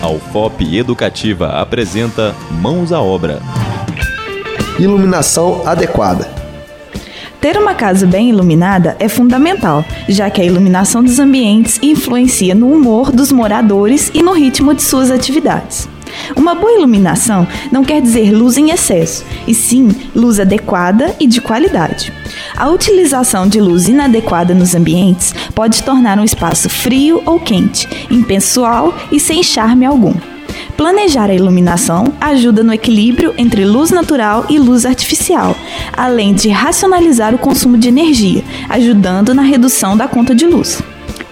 A UFOP Educativa apresenta Mãos à Obra. Iluminação adequada. Ter uma casa bem iluminada é fundamental, já que a iluminação dos ambientes influencia no humor dos moradores e no ritmo de suas atividades. Uma boa iluminação não quer dizer luz em excesso, e sim luz adequada e de qualidade. A utilização de luz inadequada nos ambientes pode tornar um espaço frio ou quente, impessoal e sem charme algum. Planejar a iluminação ajuda no equilíbrio entre luz natural e luz artificial, além de racionalizar o consumo de energia, ajudando na redução da conta de luz.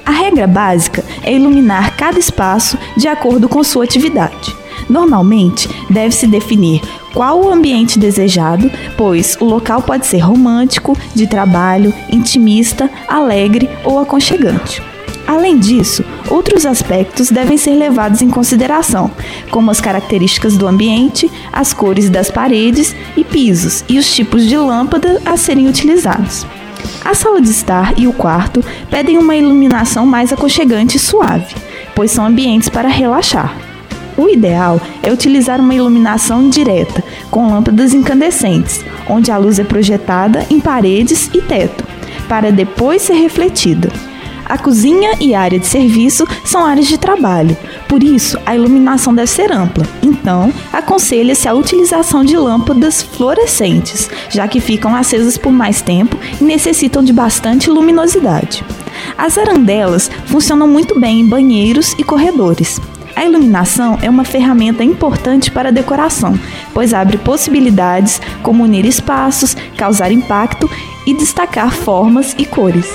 A regra básica é iluminar cada espaço de acordo com sua atividade. Normalmente, deve-se definir qual o ambiente desejado, pois o local pode ser romântico, de trabalho, intimista, alegre ou aconchegante. Além disso, outros aspectos devem ser levados em consideração, como as características do ambiente, as cores das paredes e pisos e os tipos de lâmpada a serem utilizados. A sala de estar e o quarto pedem uma iluminação mais aconchegante e suave, pois são ambientes para relaxar. O ideal é utilizar uma iluminação indireta, com lâmpadas incandescentes, onde a luz é projetada em paredes e teto, para depois ser refletida. A cozinha e área de serviço são áreas de trabalho, por isso a iluminação deve ser ampla. Então, aconselha-se a utilização de lâmpadas fluorescentes, já que ficam acesas por mais tempo e necessitam de bastante luminosidade. As arandelas funcionam muito bem em banheiros e corredores. A iluminação é uma ferramenta importante para a decoração, pois abre possibilidades como unir espaços, causar impacto e destacar formas e cores.